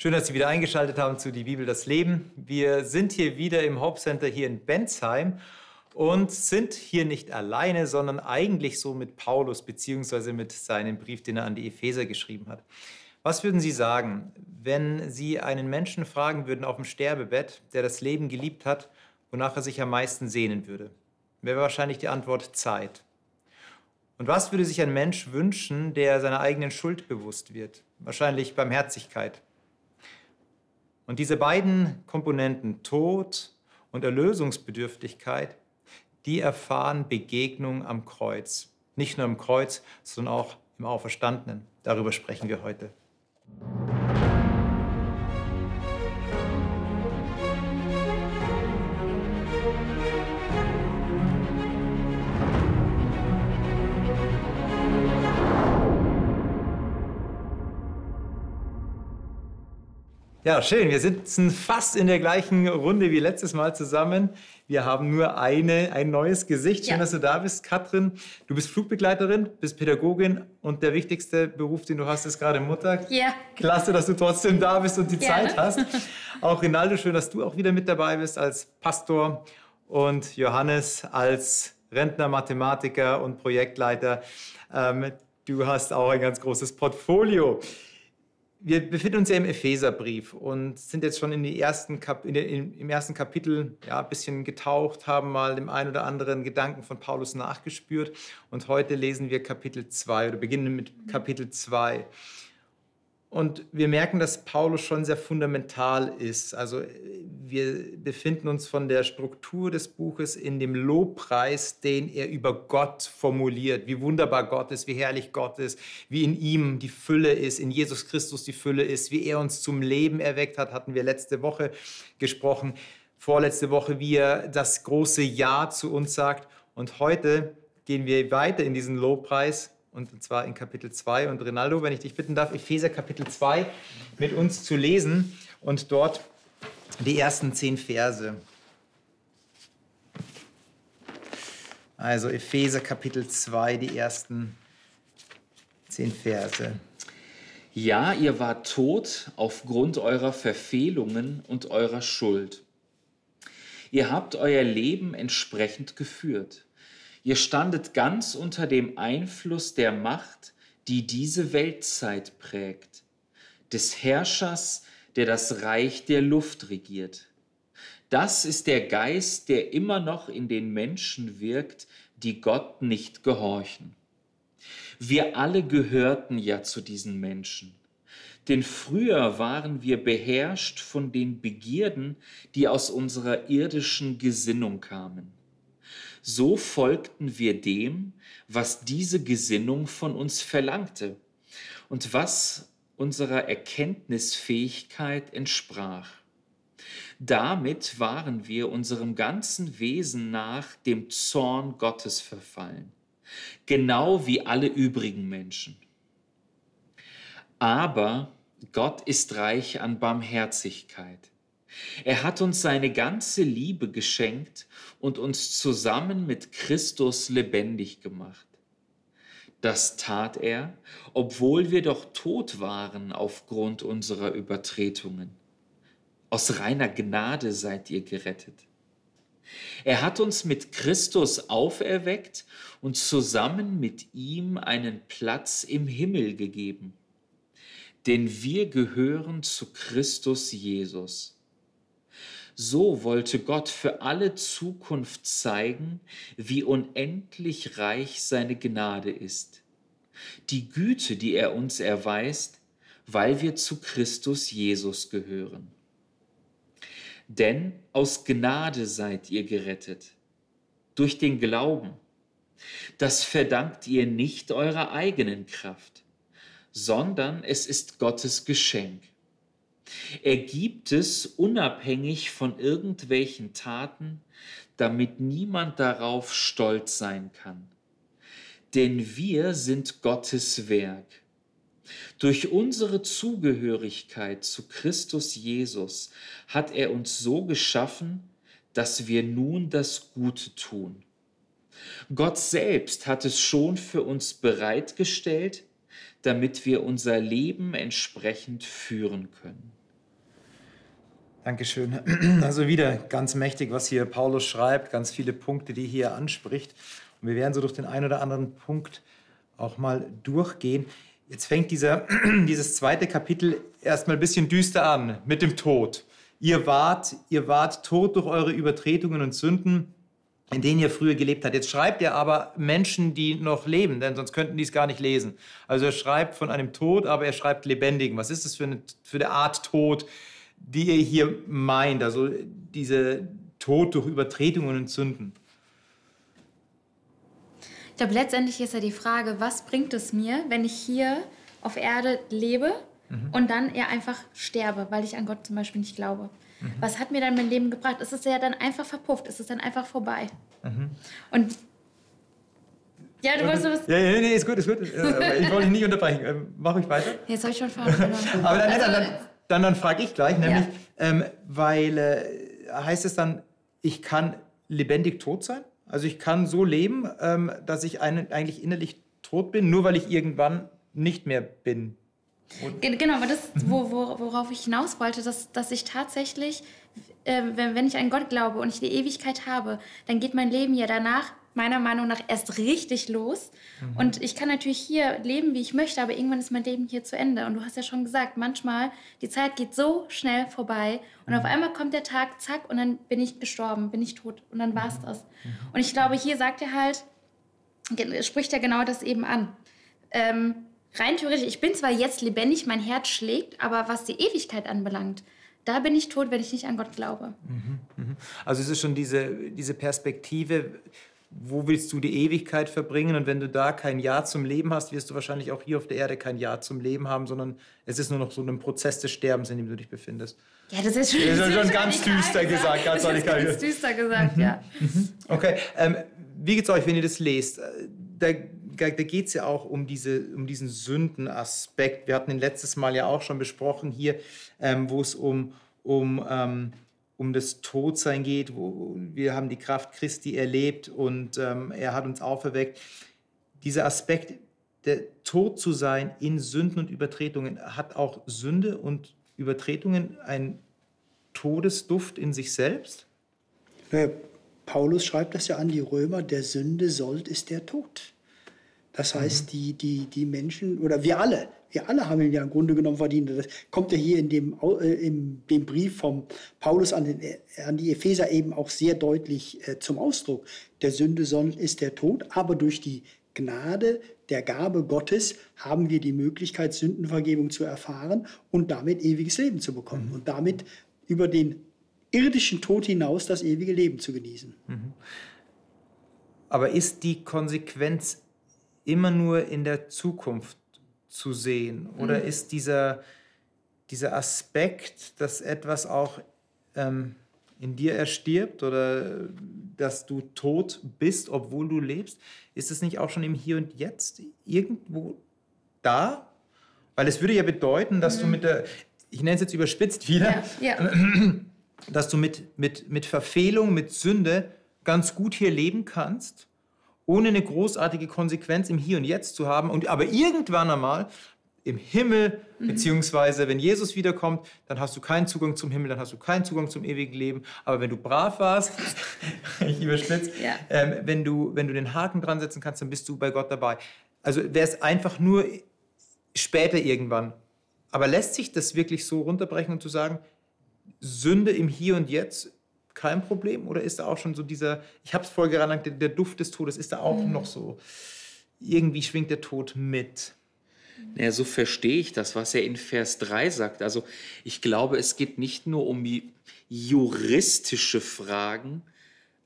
Schön, dass Sie wieder eingeschaltet haben zu Die Bibel, das Leben. Wir sind hier wieder im Hauptcenter hier in Bensheim und sind hier nicht alleine, sondern eigentlich so mit Paulus beziehungsweise mit seinem Brief, den er an die Epheser geschrieben hat. Was würden Sie sagen, wenn Sie einen Menschen fragen würden auf dem Sterbebett, der das Leben geliebt hat, wonach er sich am meisten sehnen würde? Wäre wahrscheinlich die Antwort Zeit. Und was würde sich ein Mensch wünschen, der seiner eigenen Schuld bewusst wird? Wahrscheinlich Barmherzigkeit. Und diese beiden Komponenten, Tod und Erlösungsbedürftigkeit, die erfahren Begegnung am Kreuz. Nicht nur am Kreuz, sondern auch im Auferstandenen. Darüber sprechen wir heute. Ja, schön. Wir sitzen fast in der gleichen Runde wie letztes Mal zusammen. Wir haben nur eine, ein neues Gesicht. Schön, ja. dass du da bist, Katrin. Du bist Flugbegleiterin, bist Pädagogin und der wichtigste Beruf, den du hast, ist gerade Mutter. Ja. Klasse, dass du trotzdem da bist und die Gerne. Zeit hast. Auch Rinaldo, schön, dass du auch wieder mit dabei bist als Pastor und Johannes als Rentner, Mathematiker und Projektleiter. Ähm, du hast auch ein ganz großes Portfolio wir befinden uns ja im Epheserbrief und sind jetzt schon in die ersten Kap in den, im ersten Kapitel ja, ein bisschen getaucht, haben mal dem einen oder anderen Gedanken von Paulus nachgespürt. Und heute lesen wir Kapitel 2 oder beginnen mit Kapitel 2. Und wir merken, dass Paulus schon sehr fundamental ist. Also wir befinden uns von der Struktur des Buches in dem Lobpreis, den er über Gott formuliert. Wie wunderbar Gott ist, wie herrlich Gott ist, wie in ihm die Fülle ist, in Jesus Christus die Fülle ist, wie er uns zum Leben erweckt hat, hatten wir letzte Woche gesprochen. Vorletzte Woche, wie er das große Ja zu uns sagt. Und heute gehen wir weiter in diesen Lobpreis und zwar in Kapitel 2. Und Rinaldo, wenn ich dich bitten darf, Epheser Kapitel 2 mit uns zu lesen und dort die ersten zehn Verse. Also Epheser Kapitel 2, die ersten zehn Verse. Ja, ihr wart tot aufgrund eurer Verfehlungen und eurer Schuld. Ihr habt euer Leben entsprechend geführt. Ihr standet ganz unter dem Einfluss der Macht, die diese Weltzeit prägt, des Herrschers, der das Reich der Luft regiert. Das ist der Geist, der immer noch in den Menschen wirkt, die Gott nicht gehorchen. Wir alle gehörten ja zu diesen Menschen. Denn früher waren wir beherrscht von den Begierden, die aus unserer irdischen Gesinnung kamen. So folgten wir dem, was diese Gesinnung von uns verlangte und was unserer Erkenntnisfähigkeit entsprach. Damit waren wir unserem ganzen Wesen nach dem Zorn Gottes verfallen, genau wie alle übrigen Menschen. Aber Gott ist reich an Barmherzigkeit. Er hat uns seine ganze Liebe geschenkt und uns zusammen mit Christus lebendig gemacht. Das tat er, obwohl wir doch tot waren aufgrund unserer Übertretungen. Aus reiner Gnade seid ihr gerettet. Er hat uns mit Christus auferweckt und zusammen mit ihm einen Platz im Himmel gegeben. Denn wir gehören zu Christus Jesus so wollte Gott für alle Zukunft zeigen, wie unendlich reich seine Gnade ist. Die Güte, die er uns erweist, weil wir zu Christus Jesus gehören. Denn aus Gnade seid ihr gerettet, durch den Glauben. Das verdankt ihr nicht eurer eigenen Kraft, sondern es ist Gottes Geschenk. Er gibt es unabhängig von irgendwelchen Taten, damit niemand darauf stolz sein kann. Denn wir sind Gottes Werk. Durch unsere Zugehörigkeit zu Christus Jesus hat er uns so geschaffen, dass wir nun das Gute tun. Gott selbst hat es schon für uns bereitgestellt, damit wir unser Leben entsprechend führen können. Dankeschön. Also wieder ganz mächtig, was hier Paulus schreibt, ganz viele Punkte, die hier anspricht. Und wir werden so durch den einen oder anderen Punkt auch mal durchgehen. Jetzt fängt dieser, dieses zweite Kapitel erstmal ein bisschen düster an mit dem Tod. Ihr wart, ihr wart tot durch eure Übertretungen und Sünden, in denen ihr früher gelebt habt. Jetzt schreibt er aber Menschen, die noch leben, denn sonst könnten die es gar nicht lesen. Also er schreibt von einem Tod, aber er schreibt Lebendigen. Was ist das für eine, für eine Art Tod, die ihr hier meint? Also diese Tod durch Übertretungen und Sünden. Ich glaube, letztendlich ist ja die Frage, was bringt es mir, wenn ich hier auf Erde lebe mhm. und dann eher einfach sterbe, weil ich an Gott zum Beispiel nicht glaube. Mhm. Was hat mir dann mein Leben gebracht? Ist es ja dann einfach verpufft? Ist es dann einfach vorbei? Mhm. Und ja, du wolltest was. Ja, ja, nee, ist gut, ist gut. Äh, ich wollte dich nicht unterbrechen. Ähm, mach ich weiter. Jetzt habe ich schon Faden Aber dann, also, dann, dann, dann, frage ich gleich, nämlich, ja. ähm, weil äh, heißt es dann, ich kann lebendig tot sein? Also ich kann so leben, ähm, dass ich ein, eigentlich innerlich tot bin, nur weil ich irgendwann nicht mehr bin. Und genau, aber das, wo, wo, worauf ich hinaus wollte, dass, dass ich tatsächlich, äh, wenn, wenn ich an Gott glaube und ich die Ewigkeit habe, dann geht mein Leben ja danach meiner Meinung nach erst richtig los. Mhm. Und ich kann natürlich hier leben, wie ich möchte, aber irgendwann ist mein Leben hier zu Ende. Und du hast ja schon gesagt, manchmal, die Zeit geht so schnell vorbei und mhm. auf einmal kommt der Tag, zack, und dann bin ich gestorben, bin ich tot. Und dann war es mhm. das. Mhm. Und ich glaube, hier sagt er halt, spricht er genau das eben an. Ähm, rein theoretisch, ich bin zwar jetzt lebendig, mein Herz schlägt, aber was die Ewigkeit anbelangt, da bin ich tot, wenn ich nicht an Gott glaube. Mhm. Also es ist schon diese, diese Perspektive, wo willst du die Ewigkeit verbringen? Und wenn du da kein Ja zum Leben hast, wirst du wahrscheinlich auch hier auf der Erde kein Ja zum Leben haben, sondern es ist nur noch so ein Prozess des Sterbens, in dem du dich befindest. Ja, das ist schon, das ist schon ganz düster gesagt. Ganz, das ist ganz düster gesagt, mhm. ja. Mhm. Okay, ähm, wie geht es euch, wenn ihr das lest? Da, da geht es ja auch um, diese, um diesen Sündenaspekt. Wir hatten ihn letztes Mal ja auch schon besprochen hier, ähm, wo es um, um ähm, um das Todsein geht. Wo wir haben die Kraft Christi erlebt und ähm, er hat uns auferweckt. Dieser Aspekt, der Tod zu sein in Sünden und Übertretungen, hat auch Sünde und Übertretungen einen Todesduft in sich selbst? Paulus schreibt das ja an die Römer, der Sünde sollt ist der Tod. Das heißt, mhm. die, die, die Menschen, oder wir alle, wir alle haben ihn ja im Grunde genommen verdient. Das kommt ja hier in dem, äh, in dem Brief von Paulus an, den, an die Epheser eben auch sehr deutlich äh, zum Ausdruck. Der Sünde ist der Tod, aber durch die Gnade der Gabe Gottes haben wir die Möglichkeit, Sündenvergebung zu erfahren und damit ewiges Leben zu bekommen mhm. und damit über den irdischen Tod hinaus das ewige Leben zu genießen. Mhm. Aber ist die Konsequenz immer nur in der Zukunft zu sehen? Oder mhm. ist dieser, dieser Aspekt, dass etwas auch ähm, in dir erstirbt oder dass du tot bist, obwohl du lebst, ist es nicht auch schon im Hier und Jetzt irgendwo da? Weil es würde ja bedeuten, dass mhm. du mit der, ich nenne es jetzt überspitzt wieder, ja, ja. dass du mit, mit, mit Verfehlung, mit Sünde ganz gut hier leben kannst ohne eine großartige Konsequenz im Hier und Jetzt zu haben. Und, aber irgendwann einmal im Himmel, mhm. beziehungsweise wenn Jesus wiederkommt, dann hast du keinen Zugang zum Himmel, dann hast du keinen Zugang zum ewigen Leben. Aber wenn du brav warst, ich überspitze, ja. ähm, wenn, du, wenn du den Haken dran setzen kannst, dann bist du bei Gott dabei. Also wäre es einfach nur später irgendwann. Aber lässt sich das wirklich so runterbrechen und zu sagen, Sünde im Hier und Jetzt kein Problem? Oder ist da auch schon so dieser, ich habe es vorher gerannt, der, der, Duft des Todes, ist da auch mhm. noch so, irgendwie schwingt der Tod mit? Naja, so verstehe ich das, was er in Vers 3 sagt. Also ich glaube, es geht nicht nur um juristische Fragen,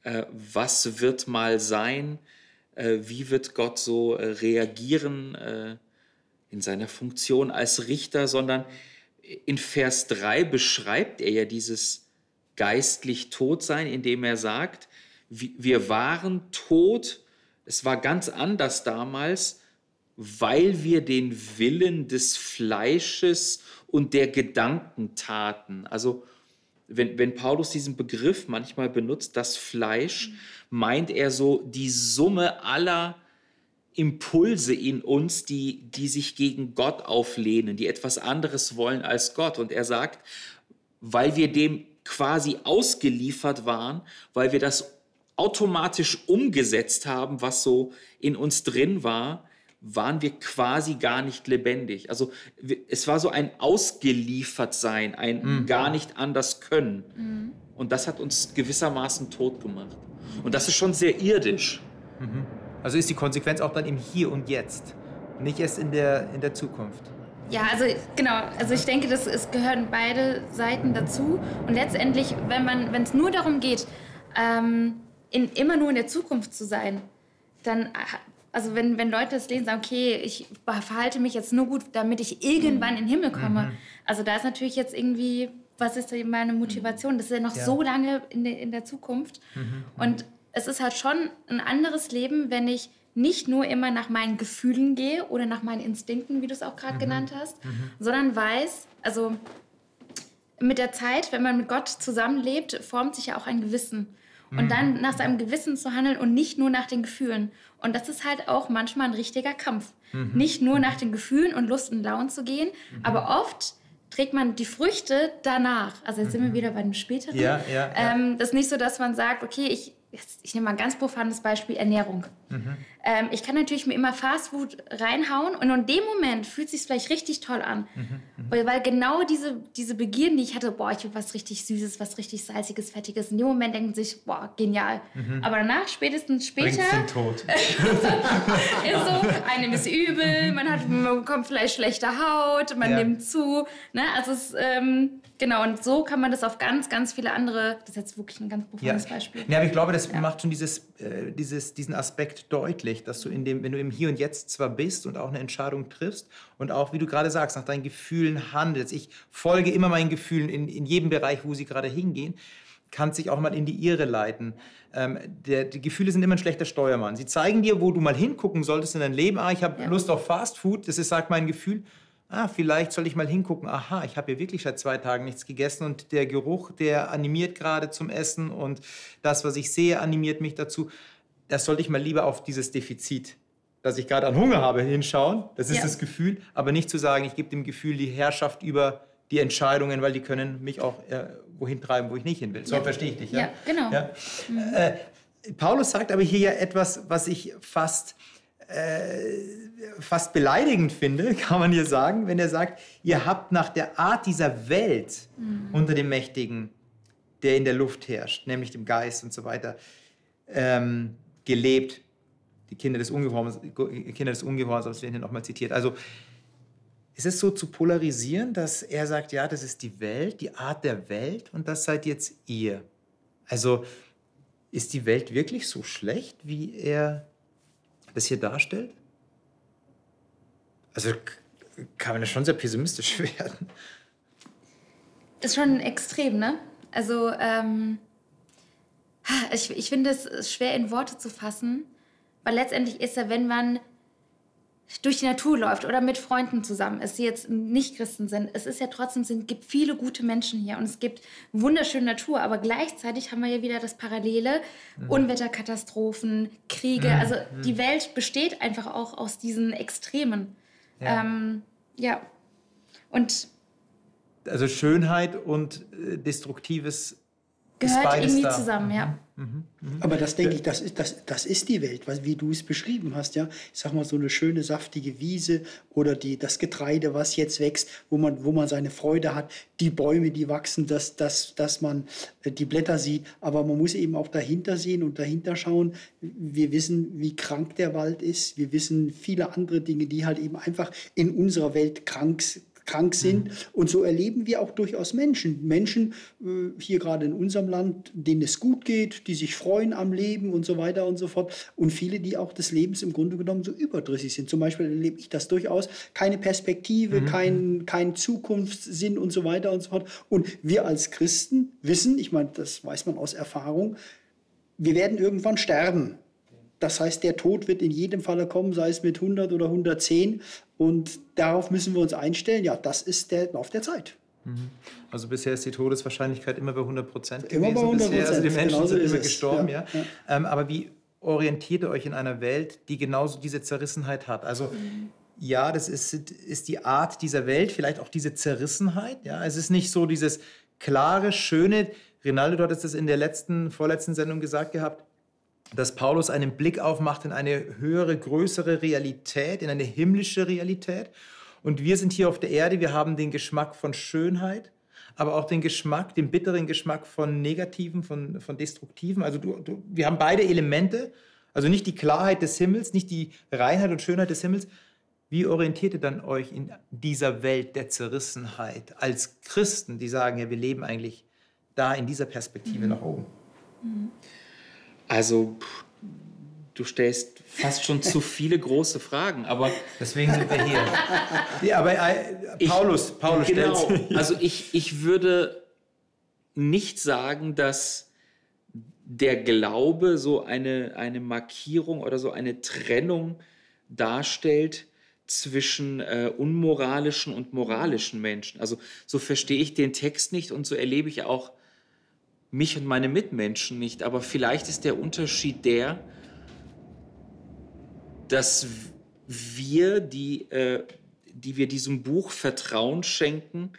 äh, was wird mal sein, äh, wie wird Gott so äh, reagieren äh, in seiner Funktion als Richter, sondern in Vers 3 beschreibt er ja dieses geistlich tot sein, indem er sagt, wir waren tot, es war ganz anders damals, weil wir den Willen des Fleisches und der Gedanken taten. Also wenn, wenn Paulus diesen Begriff manchmal benutzt, das Fleisch, meint er so die Summe aller Impulse in uns, die, die sich gegen Gott auflehnen, die etwas anderes wollen als Gott. Und er sagt, weil wir dem quasi ausgeliefert waren, weil wir das automatisch umgesetzt haben, was so in uns drin war, waren wir quasi gar nicht lebendig. Also es war so ein Ausgeliefertsein, ein mhm. gar nicht anders können. Mhm. Und das hat uns gewissermaßen tot gemacht. Und das ist schon sehr irdisch. Mhm. Also ist die Konsequenz auch dann im Hier und Jetzt, nicht erst in der, in der Zukunft. Ja, also genau. Also ich denke, das, es gehören beide Seiten dazu. Und letztendlich, wenn man, wenn es nur darum geht, ähm, in, immer nur in der Zukunft zu sein, dann, also wenn, wenn Leute das lesen, sagen, okay, ich verhalte mich jetzt nur gut, damit ich irgendwann in den Himmel komme. Mhm. Also da ist natürlich jetzt irgendwie, was ist denn meine Motivation? Das ist ja noch ja. so lange in, de, in der Zukunft. Mhm. Und es ist halt schon ein anderes Leben, wenn ich nicht nur immer nach meinen Gefühlen gehe oder nach meinen Instinkten, wie du es auch gerade mhm. genannt hast, mhm. sondern weiß, also mit der Zeit, wenn man mit Gott zusammenlebt, formt sich ja auch ein Gewissen. Und dann mhm. nach seinem Gewissen zu handeln und nicht nur nach den Gefühlen. Und das ist halt auch manchmal ein richtiger Kampf. Mhm. Nicht nur nach den Gefühlen und Lust und Laune zu gehen, mhm. aber oft trägt man die Früchte danach. Also jetzt sind wir wieder bei dem späteren. Ja, ja, ja. Ähm, das ist nicht so, dass man sagt, okay, ich, ich nehme mal ein ganz profanes Beispiel, Ernährung. Mhm. Ähm, ich kann natürlich mir immer Fastfood reinhauen und in dem Moment fühlt es sich vielleicht richtig toll an. Mhm. Mhm. Weil, weil, genau diese, diese Begierden, die ich hatte, boah, ich will was richtig Süßes, was richtig Salziges, Fettiges, in dem Moment denken sich, boah, genial. Mhm. Aber danach, spätestens später, ist so, einem ist übel, man, hat, man bekommt vielleicht schlechte Haut, man ja. nimmt zu. Ne? Also es, ähm, genau, und so kann man das auf ganz, ganz viele andere, das ist jetzt wirklich ein ganz profanes ja. Beispiel. Ja, aber ich glaube, das ja. macht schon dieses, äh, dieses, diesen Aspekt deutlich, dass du in dem, wenn du im Hier und Jetzt zwar bist und auch eine Entscheidung triffst und auch, wie du gerade sagst, nach deinen Gefühlen handelst. Ich folge immer meinen Gefühlen in, in jedem Bereich, wo sie gerade hingehen kann sich auch mal in die Irre leiten. Ähm, der, die Gefühle sind immer ein schlechter Steuermann. Sie zeigen dir, wo du mal hingucken solltest in dein Leben. Ah, ich habe ja. Lust auf Fast Food, das ist, sagt mein Gefühl ah, vielleicht soll ich mal hingucken, aha, ich habe ja wirklich seit zwei Tagen nichts gegessen und der Geruch, der animiert gerade zum Essen und das, was ich sehe, animiert mich dazu. Das sollte ich mal lieber auf dieses Defizit, dass ich gerade an Hunger habe, hinschauen. Das ist ja. das Gefühl, aber nicht zu sagen, ich gebe dem Gefühl die Herrschaft über die Entscheidungen, weil die können mich auch äh, wohin treiben, wo ich nicht hin will. So ja. verstehe ich dich. Ja, ja genau. Mhm. Äh, Paulus sagt aber hier ja etwas, was ich fast äh, fast beleidigend finde, kann man hier sagen, wenn er sagt, ihr habt nach der Art dieser Welt mhm. unter dem Mächtigen, der in der Luft herrscht, nämlich dem Geist und so weiter, ähm, gelebt. Die Kinder des Ungehorsams, Kinder des Ungehorsams werden hier nochmal zitiert. Also ist es so zu polarisieren, dass er sagt, ja, das ist die Welt, die Art der Welt und das seid jetzt ihr. Also ist die Welt wirklich so schlecht, wie er das hier darstellt? Also kann man ja schon sehr pessimistisch werden. Ist schon extrem, ne? Also ähm, ich, ich finde es schwer in Worte zu fassen, weil letztendlich ist ja, wenn man durch die Natur läuft oder mit Freunden zusammen ist, die jetzt nicht Christen sind, es ist ja trotzdem, es gibt viele gute Menschen hier und es gibt wunderschöne Natur, aber gleichzeitig haben wir ja wieder das Parallele, mhm. Unwetterkatastrophen, Kriege, mhm. also mhm. die Welt besteht einfach auch aus diesen Extremen. Ja. Ähm, ja. Und also Schönheit und äh, Destruktives gehört irgendwie da. zusammen, ja. Mhm, mhm, mhm. Aber das denke ich, das ist, das, das ist die Welt, wie du es beschrieben hast, ja. Ich sag mal, so eine schöne, saftige Wiese oder die, das Getreide, was jetzt wächst, wo man, wo man seine Freude hat, die Bäume, die wachsen, dass, dass, dass man äh, die Blätter sieht. Aber man muss eben auch dahinter sehen und dahinter schauen. Wir wissen, wie krank der Wald ist. Wir wissen viele andere Dinge, die halt eben einfach in unserer Welt krank sind krank sind. Mhm. Und so erleben wir auch durchaus Menschen. Menschen äh, hier gerade in unserem Land, denen es gut geht, die sich freuen am Leben und so weiter und so fort. Und viele, die auch des Lebens im Grunde genommen so überdrüssig sind. Zum Beispiel erlebe ich das durchaus. Keine Perspektive, mhm. kein, kein Zukunftssinn und so weiter und so fort. Und wir als Christen wissen, ich meine, das weiß man aus Erfahrung, wir werden irgendwann sterben. Das heißt, der Tod wird in jedem Falle kommen, sei es mit 100 oder 110. Und darauf müssen wir uns einstellen. Ja, das ist der Lauf der Zeit. Mhm. Also bisher ist die Todeswahrscheinlichkeit immer bei 100 Prozent gewesen. Immer bei 100 Prozent. Also die Menschen Genauso sind immer gestorben. Ja, ja. ja. Ähm, aber wie orientiert ihr euch in einer Welt, die genauso diese Zerrissenheit hat? Also mhm. ja, das ist, ist die Art dieser Welt, vielleicht auch diese Zerrissenheit. Ja, es ist nicht so dieses klare, schöne, Rinaldo, du hattest das in der letzten, vorletzten Sendung gesagt gehabt, dass Paulus einen Blick aufmacht in eine höhere, größere Realität, in eine himmlische Realität. Und wir sind hier auf der Erde, wir haben den Geschmack von Schönheit, aber auch den Geschmack, den bitteren Geschmack von Negativen, von, von Destruktiven. Also du, du, wir haben beide Elemente, also nicht die Klarheit des Himmels, nicht die Reinheit und Schönheit des Himmels. Wie orientiert ihr dann euch in dieser Welt der Zerrissenheit als Christen, die sagen, ja, wir leben eigentlich da in dieser Perspektive mhm. nach oben? Mhm. Also, du stellst fast schon zu viele große Fragen, aber deswegen sind wir hier. ja, aber äh, Paulus, ich, Paulus genau, stellt Also ich, ich würde nicht sagen, dass der Glaube so eine, eine Markierung oder so eine Trennung darstellt zwischen äh, unmoralischen und moralischen Menschen. Also so verstehe ich den Text nicht und so erlebe ich auch mich und meine Mitmenschen nicht. Aber vielleicht ist der Unterschied der, dass wir, die, äh, die wir diesem Buch Vertrauen schenken,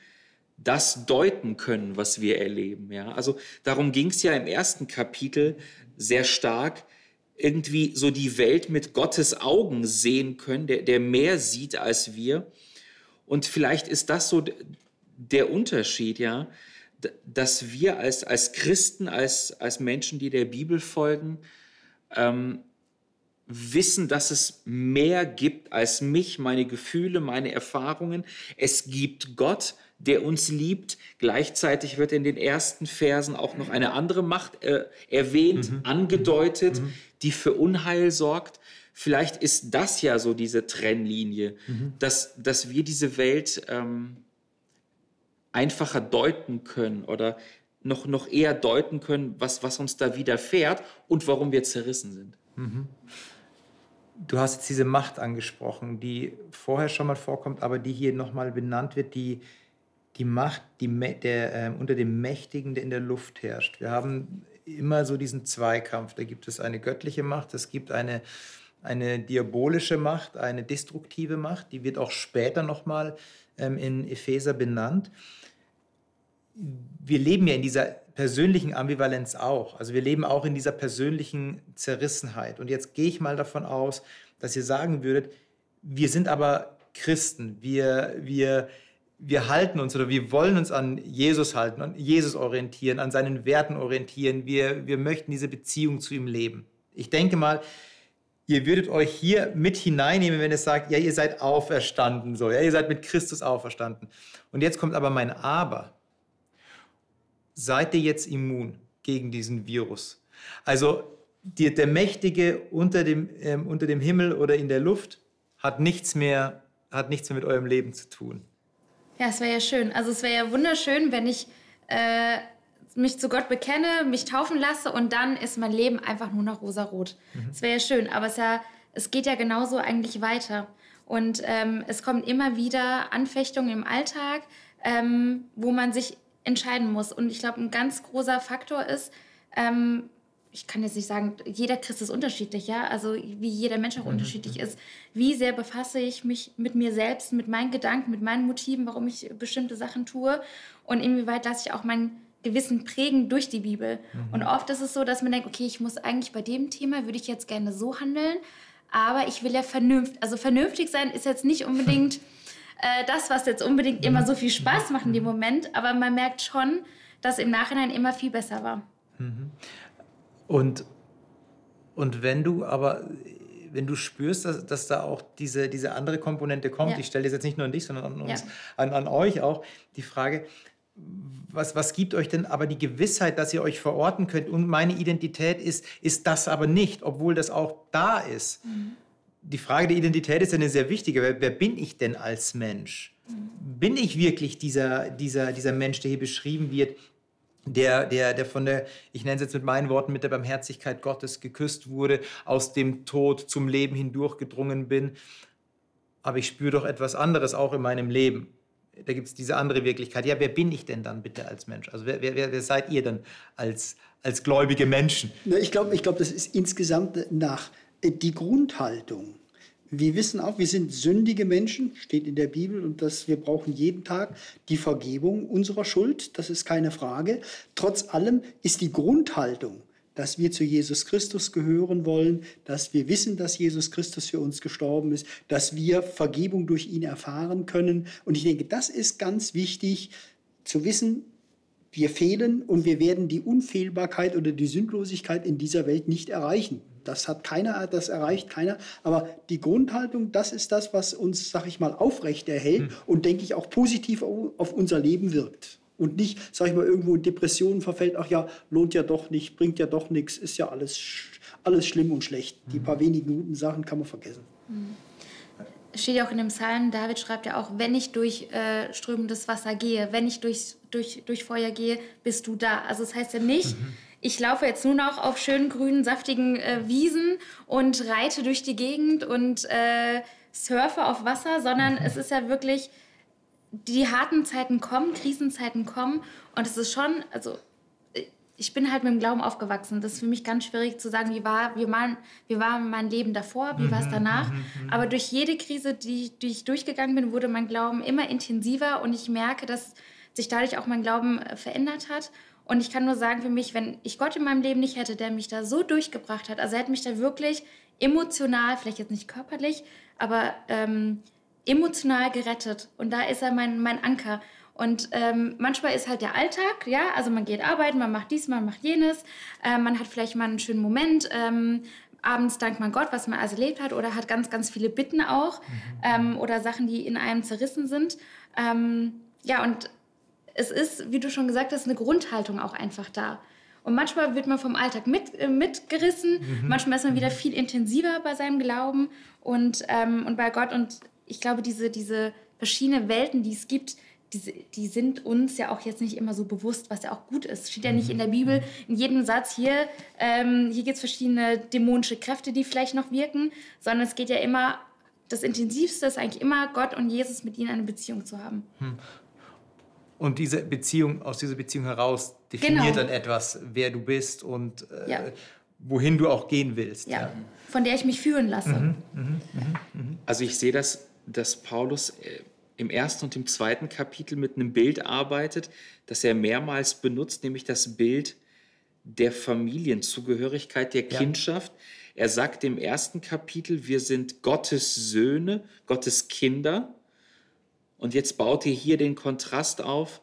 das deuten können, was wir erleben. Ja? Also darum ging es ja im ersten Kapitel sehr stark, irgendwie so die Welt mit Gottes Augen sehen können, der, der mehr sieht als wir. Und vielleicht ist das so der Unterschied, ja, dass wir als, als Christen, als, als Menschen, die der Bibel folgen, ähm, wissen, dass es mehr gibt als mich, meine Gefühle, meine Erfahrungen. Es gibt Gott, der uns liebt. Gleichzeitig wird in den ersten Versen auch noch eine andere Macht äh, erwähnt, mhm. angedeutet, mhm. die für Unheil sorgt. Vielleicht ist das ja so diese Trennlinie, mhm. dass, dass wir diese Welt ähm, einfacher deuten können oder noch, noch eher deuten können, was, was uns da widerfährt und warum wir zerrissen sind. Mhm. Du hast jetzt diese Macht angesprochen, die vorher schon mal vorkommt, aber die hier nochmal benannt wird, die, die Macht, die, der, äh, unter dem Mächtigen, der in der Luft herrscht. Wir haben immer so diesen Zweikampf. Da gibt es eine göttliche Macht, es gibt eine, eine diabolische Macht, eine destruktive Macht, die wird auch später nochmal ähm, in Epheser benannt wir leben ja in dieser persönlichen Ambivalenz auch. Also wir leben auch in dieser persönlichen Zerrissenheit. Und jetzt gehe ich mal davon aus, dass ihr sagen würdet, wir sind aber Christen, wir, wir, wir halten uns oder wir wollen uns an Jesus halten, an Jesus orientieren, an seinen Werten orientieren, wir, wir möchten diese Beziehung zu ihm leben. Ich denke mal, ihr würdet euch hier mit hineinnehmen, wenn es sagt, ja, ihr seid auferstanden, so, ja, ihr seid mit Christus auferstanden. Und jetzt kommt aber mein Aber seid ihr jetzt immun gegen diesen Virus. Also die, der Mächtige unter dem, ähm, unter dem Himmel oder in der Luft hat nichts mehr, hat nichts mehr mit eurem Leben zu tun. Ja, es wäre ja schön. Also es wäre ja wunderschön, wenn ich äh, mich zu Gott bekenne, mich taufen lasse und dann ist mein Leben einfach nur noch rosarot. Mhm. Es wäre ja schön, aber es, ja, es geht ja genauso eigentlich weiter. Und ähm, es kommen immer wieder Anfechtungen im Alltag, ähm, wo man sich entscheiden muss. Und ich glaube, ein ganz großer Faktor ist, ähm, ich kann jetzt nicht sagen, jeder Christ ist unterschiedlich, ja, also wie jeder Mensch auch mhm. unterschiedlich ist. Wie sehr befasse ich mich mit mir selbst, mit meinen Gedanken, mit meinen Motiven, warum ich bestimmte Sachen tue und inwieweit lasse ich auch mein Gewissen prägen durch die Bibel. Mhm. Und oft ist es so, dass man denkt, okay, ich muss eigentlich bei dem Thema, würde ich jetzt gerne so handeln, aber ich will ja vernünftig, also vernünftig sein ist jetzt nicht unbedingt äh, das, was jetzt unbedingt immer so viel Spaß macht in dem Moment, aber man merkt schon, dass im Nachhinein immer viel besser war. Mhm. Und, und wenn du aber wenn du spürst, dass, dass da auch diese, diese andere Komponente kommt, ja. ich stelle das jetzt nicht nur an dich, sondern an uns, ja. an, an euch auch, die Frage, was, was gibt euch denn aber die Gewissheit, dass ihr euch verorten könnt und meine Identität ist, ist das aber nicht, obwohl das auch da ist. Mhm die Frage der Identität ist eine sehr wichtige. Wer, wer bin ich denn als Mensch? Bin ich wirklich dieser, dieser, dieser Mensch, der hier beschrieben wird, der, der, der von der, ich nenne es jetzt mit meinen Worten, mit der Barmherzigkeit Gottes geküsst wurde, aus dem Tod zum Leben hindurchgedrungen bin. Aber ich spüre doch etwas anderes auch in meinem Leben. Da gibt es diese andere Wirklichkeit. Ja, wer bin ich denn dann bitte als Mensch? Also wer, wer, wer seid ihr dann als, als gläubige Menschen? Ich glaube, ich glaub, das ist insgesamt nach die Grundhaltung, Wir wissen auch, wir sind sündige Menschen, steht in der Bibel, und dass wir brauchen jeden Tag die Vergebung unserer Schuld, das ist keine Frage. Trotz allem ist die Grundhaltung, dass wir zu Jesus Christus gehören wollen, dass wir wissen, dass Jesus Christus für uns gestorben ist, dass wir Vergebung durch ihn erfahren können. Und ich denke, das ist ganz wichtig zu wissen, wir fehlen und wir werden die Unfehlbarkeit oder die Sündlosigkeit in dieser Welt nicht erreichen. Das hat keiner, das erreicht keiner. Aber die Grundhaltung, das ist das, was uns, sag ich mal, aufrecht erhält hm. und denke ich auch positiv auf unser Leben wirkt. Und nicht, sag ich mal, irgendwo in Depressionen verfällt, ach ja, lohnt ja doch nicht, bringt ja doch nichts, ist ja alles, alles schlimm und schlecht. Die hm. paar wenigen guten Sachen kann man vergessen. Mhm steht ja auch in dem Psalm, David schreibt ja auch, wenn ich durch äh, strömendes Wasser gehe, wenn ich durch, durch, durch Feuer gehe, bist du da. Also das heißt ja nicht, mhm. Ich laufe jetzt nur noch auf schönen grünen, saftigen äh, Wiesen und reite durch die Gegend und äh, surfe auf Wasser, sondern es ist ja wirklich, die harten Zeiten kommen, Krisenzeiten kommen und es ist schon, also ich bin halt mit dem Glauben aufgewachsen. Das ist für mich ganz schwierig zu sagen, wie war, wie war, wie war mein Leben davor, wie war es mhm, danach. Mhm, mhm. Aber durch jede Krise, die, die ich durchgegangen bin, wurde mein Glauben immer intensiver und ich merke, dass sich dadurch auch mein Glauben äh, verändert hat. Und ich kann nur sagen für mich, wenn ich Gott in meinem Leben nicht hätte, der mich da so durchgebracht hat, also er hat mich da wirklich emotional, vielleicht jetzt nicht körperlich, aber ähm, emotional gerettet. Und da ist er mein, mein Anker. Und ähm, manchmal ist halt der Alltag, ja, also man geht arbeiten, man macht dies, man macht jenes, äh, man hat vielleicht mal einen schönen Moment, ähm, abends dankt man Gott, was man also erlebt hat, oder hat ganz, ganz viele Bitten auch mhm. ähm, oder Sachen, die in einem zerrissen sind. Ähm, ja, und es ist, wie du schon gesagt hast, eine Grundhaltung auch einfach da. Und manchmal wird man vom Alltag mit, äh, mitgerissen, mhm. manchmal ist man wieder mhm. viel intensiver bei seinem Glauben und, ähm, und bei Gott. Und ich glaube, diese, diese verschiedenen Welten, die es gibt, die, die, sind uns ja auch jetzt nicht immer so bewusst, was ja auch gut ist. Steht ja nicht in der Bibel in jedem Satz hier, ähm, hier gibt es verschiedene dämonische Kräfte, die vielleicht noch wirken, sondern es geht ja immer, das Intensivste ist eigentlich immer, Gott und Jesus mit ihnen eine Beziehung zu haben. Und diese Beziehung, aus dieser Beziehung heraus definiert genau. dann etwas, wer du bist und äh, ja. wohin du auch gehen willst. Ja. ja. von der ich mich führen lasse. Mhm, mh, mh, mh. Also ich sehe das, dass Paulus äh, im ersten und im zweiten Kapitel mit einem Bild arbeitet, das er mehrmals benutzt, nämlich das Bild der Familienzugehörigkeit, der Kindschaft. Ja. Er sagt im ersten Kapitel, wir sind Gottes Söhne, Gottes Kinder. Und jetzt baut er hier den Kontrast auf,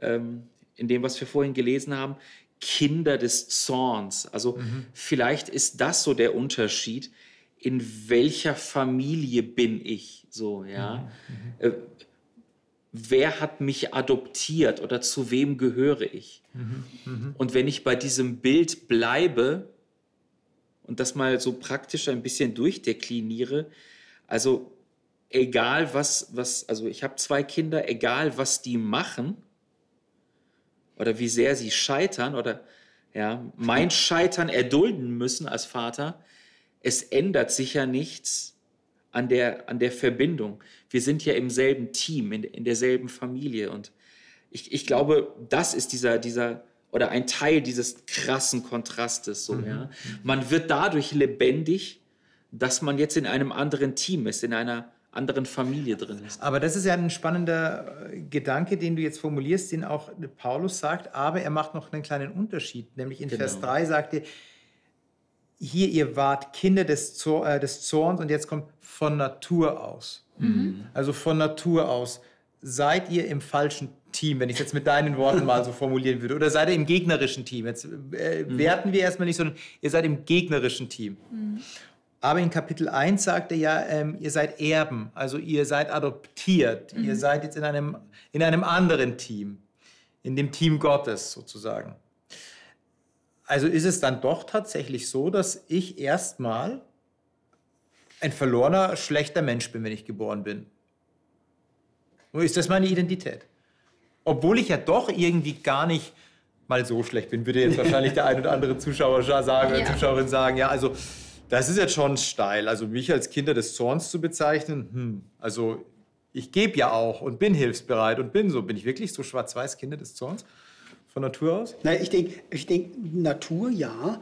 ähm, in dem, was wir vorhin gelesen haben, Kinder des Zorns. Also mhm. vielleicht ist das so der Unterschied, in welcher Familie bin ich? So, ja. Mhm. Äh, wer hat mich adoptiert oder zu wem gehöre ich? Mhm. Mhm. Und wenn ich bei diesem Bild bleibe und das mal so praktisch ein bisschen durchdekliniere, also egal was, was, also ich habe zwei Kinder, egal was die machen oder wie sehr sie scheitern oder ja, mein Scheitern erdulden müssen als Vater, es ändert sich ja nichts an der, an der Verbindung. Wir sind ja im selben Team, in, in derselben Familie. Und ich, ich glaube, das ist dieser, dieser, oder ein Teil dieses krassen Kontrastes. So, mhm. ja. Man wird dadurch lebendig, dass man jetzt in einem anderen Team ist, in einer anderen Familie drin ist. Aber das ist ja ein spannender äh, Gedanke, den du jetzt formulierst, den auch Paulus sagt, aber er macht noch einen kleinen Unterschied. Nämlich in genau. Vers 3 sagt er, hier, ihr wart Kinder des, Zor äh, des Zorns und jetzt kommt von Natur aus. Mhm. Also von Natur aus. Seid ihr im falschen Team, wenn ich es jetzt mit deinen Worten mal so formulieren würde? Oder seid ihr im gegnerischen Team? Jetzt äh, mhm. werten wir erstmal nicht, sondern ihr seid im gegnerischen Team. Mhm. Aber in Kapitel 1 sagt er ja, ähm, ihr seid Erben, also ihr seid adoptiert, ihr mhm. seid jetzt in einem, in einem anderen Team, in dem Team Gottes sozusagen. Also ist es dann doch tatsächlich so, dass ich erstmal ein verlorener, schlechter Mensch bin, wenn ich geboren bin. Nur ist das meine Identität. Obwohl ich ja doch irgendwie gar nicht mal so schlecht bin, würde jetzt wahrscheinlich der ein oder andere Zuschauer sagen, ja. Zuschauerin sagen, ja, also das ist jetzt schon steil. Also mich als Kinder des Zorns zu bezeichnen, hm, also ich gebe ja auch und bin hilfsbereit und bin so. Bin ich wirklich so schwarz-weiß Kinder des Zorns? von Natur aus? Nein, ich denke, ich denk, Natur ja.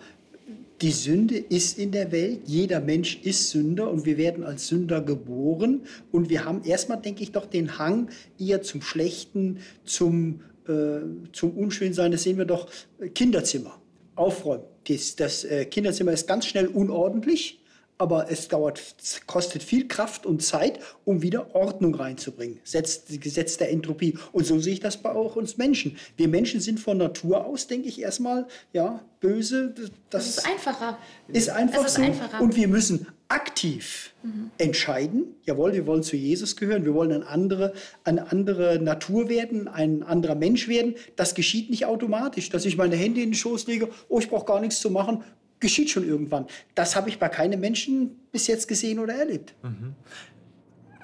die Sünde ist in der Welt, jeder Mensch ist Sünder und wir werden als Sünder geboren und wir haben erstmal, denke ich, doch den Hang eher zum Schlechten, zum, äh, zum Unschönsein. Das sehen wir doch Kinderzimmer, aufräumen. Das, das äh, Kinderzimmer ist ganz schnell unordentlich aber es dauert, kostet viel Kraft und Zeit, um wieder Ordnung reinzubringen. Setzt das Gesetz der Entropie. Und so sehe ich das bei auch uns Menschen. Wir Menschen sind von Natur aus, denke ich, erstmal ja, böse. Das, das ist einfacher. Ist einfach ist so. Einfacher. Und wir müssen aktiv mhm. entscheiden, jawohl, wir wollen zu Jesus gehören, wir wollen eine andere, eine andere Natur werden, ein anderer Mensch werden. Das geschieht nicht automatisch, dass ich meine Hände in den Schoß lege, oh, ich brauche gar nichts zu machen, geschieht schon irgendwann. Das habe ich bei keinem Menschen bis jetzt gesehen oder erlebt. Mhm.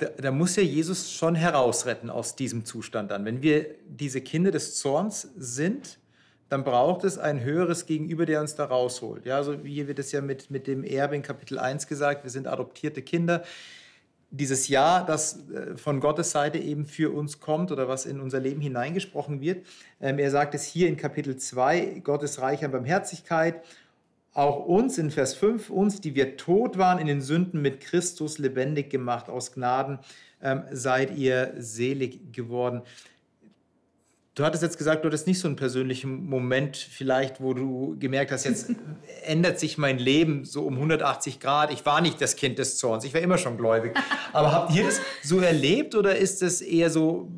Da, da, muss ja Jesus schon herausretten aus diesem Zustand dann. Wenn wir diese Kinder des Zorns sind, dann braucht es ein höheres Gegenüber, der uns da rausholt. Ja, also hier wird es ja mit, mit dem Erbe in Kapitel 1 gesagt, wir sind adoptierte Kinder. Dieses Ja, das äh, von Gottes Seite eben für uns kommt oder was in unser Leben hineingesprochen wird. Ähm, er sagt es hier in Kapitel 2, Gott ist reich an Barmherzigkeit auch uns in Vers 5, uns, die wir tot waren in den Sünden, mit Christus lebendig gemacht. Aus Gnaden ähm, seid ihr selig geworden. Du hattest jetzt gesagt, du hattest nicht so einen persönlichen Moment vielleicht, wo du gemerkt hast, jetzt ändert sich mein Leben so um 180 Grad. Ich war nicht das Kind des Zorns, ich war immer schon gläubig. Aber habt ihr das so erlebt oder ist es eher so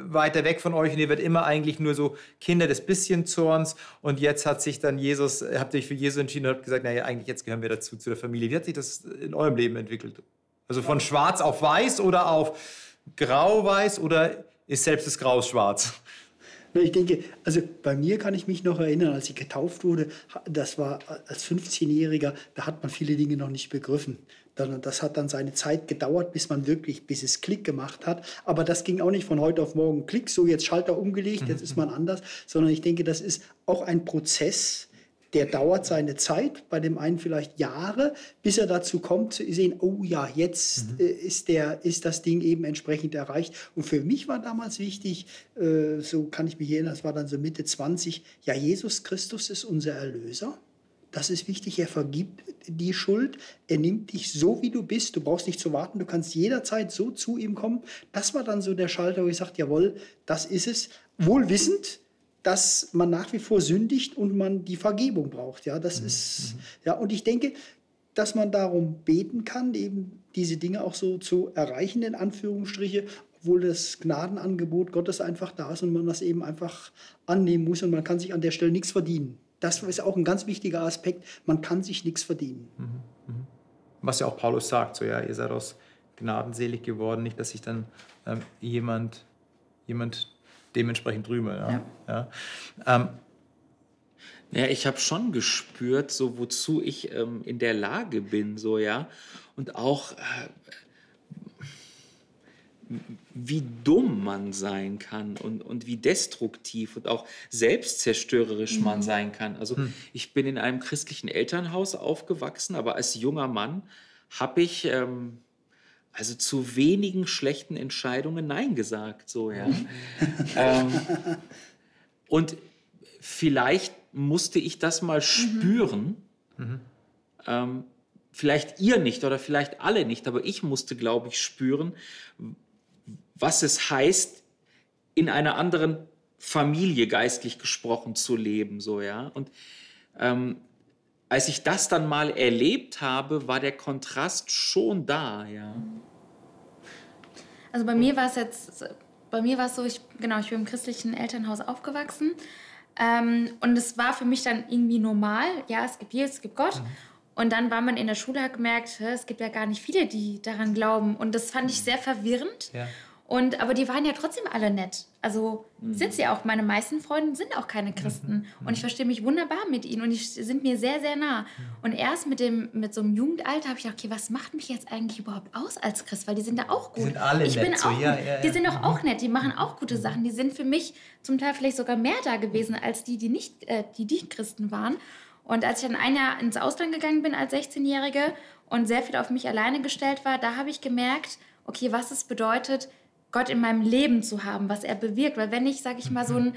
weiter weg von euch und ihr werdet immer eigentlich nur so Kinder des bisschen Zorns. Und jetzt hat sich dann Jesus, habt ihr euch für Jesus entschieden und habt gesagt, naja, eigentlich jetzt gehören wir dazu, zu der Familie. Wie hat sich das in eurem Leben entwickelt? Also von schwarz auf weiß oder auf grau-weiß oder ist selbst das Grau schwarz? Ich denke, also bei mir kann ich mich noch erinnern, als ich getauft wurde, das war als 15-Jähriger, da hat man viele Dinge noch nicht begriffen. Das hat dann seine Zeit gedauert, bis man wirklich, bis es Klick gemacht hat. Aber das ging auch nicht von heute auf morgen Klick, so jetzt Schalter umgelegt, jetzt ist man anders, sondern ich denke, das ist auch ein Prozess, der dauert seine Zeit, bei dem einen vielleicht Jahre, bis er dazu kommt, zu sehen, oh ja, jetzt mhm. äh, ist, der, ist das Ding eben entsprechend erreicht. Und für mich war damals wichtig, äh, so kann ich mich erinnern, das war dann so Mitte 20, ja, Jesus Christus ist unser Erlöser. Das ist wichtig. Er vergibt die Schuld. Er nimmt dich so, wie du bist. Du brauchst nicht zu warten. Du kannst jederzeit so zu ihm kommen. Das war dann so der Schalter, wo ich sagte, jawohl, das ist es. Wohl wissend, dass man nach wie vor sündigt und man die Vergebung braucht. Ja, das mhm. ist, ja, und ich denke, dass man darum beten kann, eben diese Dinge auch so zu erreichen, in Anführungsstriche, obwohl das Gnadenangebot Gottes einfach da ist und man das eben einfach annehmen muss und man kann sich an der Stelle nichts verdienen. Das ist auch ein ganz wichtiger Aspekt. Man kann sich nichts verdienen. Mhm, mhm. Was ja auch Paulus sagt, so ja, ihr seid aus Gnaden selig geworden, nicht, dass sich dann ähm, jemand, jemand dementsprechend rühme. Ja. ja. ja. Ähm, ja, ich habe schon gespürt, so wozu ich ähm, in der Lage bin, so ja, und auch äh, wie dumm man sein kann und, und wie destruktiv und auch selbstzerstörerisch man mhm. sein kann. Also hm. ich bin in einem christlichen Elternhaus aufgewachsen, aber als junger Mann habe ich ähm, also zu wenigen schlechten Entscheidungen Nein gesagt. So, ja. ähm, und vielleicht musste ich das mal mhm. spüren. Mhm. Ähm, vielleicht ihr nicht oder vielleicht alle nicht, aber ich musste, glaube ich, spüren, was es heißt, in einer anderen Familie geistlich gesprochen zu leben, so ja. Und ähm, als ich das dann mal erlebt habe, war der Kontrast schon da, ja. Also bei mir war es jetzt, bei mir war es so, ich, genau, ich bin im christlichen Elternhaus aufgewachsen ähm, und es war für mich dann irgendwie normal, ja, es gibt Jesus, es gibt Gott. Mhm. Und dann war man in der Schule, hat gemerkt, es gibt ja gar nicht viele, die daran glauben. Und das fand ich sehr verwirrend. Ja. Und, aber die waren ja trotzdem alle nett. Also mhm. sind sie auch. Meine meisten Freunde sind auch keine Christen. Mhm. Und ich verstehe mich wunderbar mit ihnen und die sind mir sehr, sehr nah. Und erst mit, dem, mit so einem Jugendalter habe ich gedacht, okay, was macht mich jetzt eigentlich überhaupt aus als Christ? Weil die sind da auch gut. Die sind alle ich nett. Bin so, auch, ja, ja, Die sind doch auch nett. Die machen auch gute Sachen. Die sind für mich zum Teil vielleicht sogar mehr da gewesen als die, die nicht, äh, die, die Christen waren. Und als ich dann ein Jahr ins Ausland gegangen bin als 16-Jährige und sehr viel auf mich alleine gestellt war, da habe ich gemerkt, okay, was es bedeutet, Gott in meinem Leben zu haben, was er bewirkt. Weil wenn ich, sage ich mal, so ein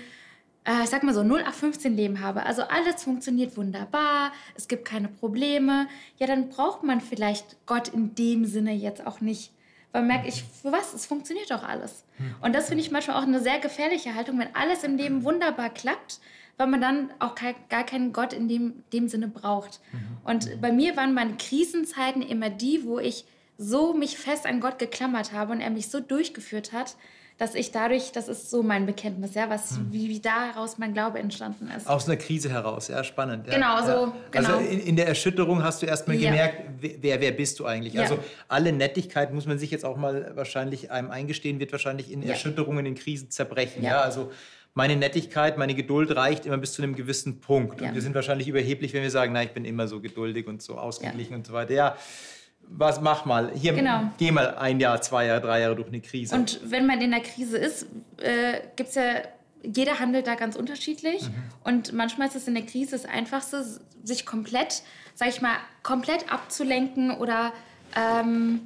äh, ich sag mal so 0815 Leben habe, also alles funktioniert wunderbar, es gibt keine Probleme, ja, dann braucht man vielleicht Gott in dem Sinne jetzt auch nicht. Weil merke ich, für was? Es funktioniert doch alles. Und das finde ich manchmal auch eine sehr gefährliche Haltung, wenn alles im Leben wunderbar klappt, weil man dann auch gar keinen Gott in dem, dem Sinne braucht. Und bei mir waren meine Krisenzeiten immer die, wo ich so mich fest an Gott geklammert habe und er mich so durchgeführt hat, dass ich dadurch, das ist so mein Bekenntnis, ja, was, hm. wie, wie daraus mein Glaube entstanden ist. Aus einer Krise heraus, ja, spannend. Ja. Genau, so, ja. genau. Also in, in, der Erschütterung hast du erstmal ja. gemerkt, wer, wer bist du eigentlich? Also alle Nettigkeit muss man sich jetzt auch mal wahrscheinlich einem eingestehen, wird wahrscheinlich in Erschütterungen, in Krisen zerbrechen. Ja, also meine Nettigkeit, meine Geduld reicht immer bis zu einem gewissen Punkt. Und wir sind wahrscheinlich überheblich, wenn wir sagen, na, ich bin immer so geduldig und so ausgeglichen und so weiter. Ja, was mach mal. Hier, genau. geh mal ein Jahr, zwei Jahre, drei Jahre durch eine Krise. Und wenn man in der Krise ist, äh, gibt es ja, jeder handelt da ganz unterschiedlich. Mhm. Und manchmal ist es in der Krise das Einfachste, sich komplett, sag ich mal, komplett abzulenken oder, ähm,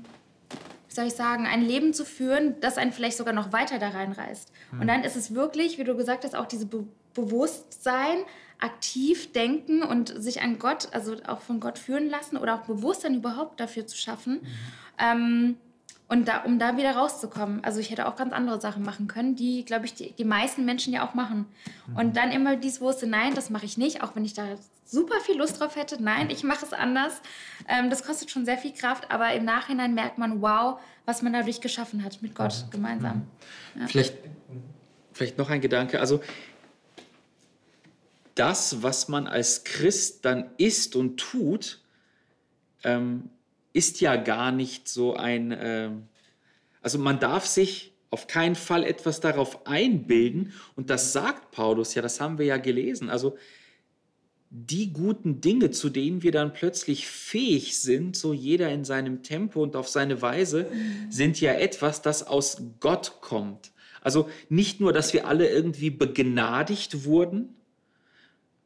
wie soll ich sagen, ein Leben zu führen, das einen vielleicht sogar noch weiter da reinreißt. Mhm. Und dann ist es wirklich, wie du gesagt hast, auch dieses Be Bewusstsein, aktiv denken und sich an Gott, also auch von Gott führen lassen oder auch Bewusstsein überhaupt dafür zu schaffen. Mhm. Ähm, und da, um da wieder rauszukommen. Also ich hätte auch ganz andere Sachen machen können, die, glaube ich, die, die meisten Menschen ja auch machen. Mhm. Und dann immer dieses Bewusste, nein, das mache ich nicht, auch wenn ich da super viel Lust drauf hätte. Nein, ich mache es anders. Ähm, das kostet schon sehr viel Kraft, aber im Nachhinein merkt man, wow, was man dadurch geschaffen hat mit Gott mhm. gemeinsam. Ja. Vielleicht, vielleicht noch ein Gedanke. Also das, was man als Christ dann ist und tut, ähm, ist ja gar nicht so ein, äh, also man darf sich auf keinen Fall etwas darauf einbilden und das sagt Paulus ja, das haben wir ja gelesen. Also die guten Dinge, zu denen wir dann plötzlich fähig sind, so jeder in seinem Tempo und auf seine Weise, sind ja etwas, das aus Gott kommt. Also nicht nur, dass wir alle irgendwie begnadigt wurden,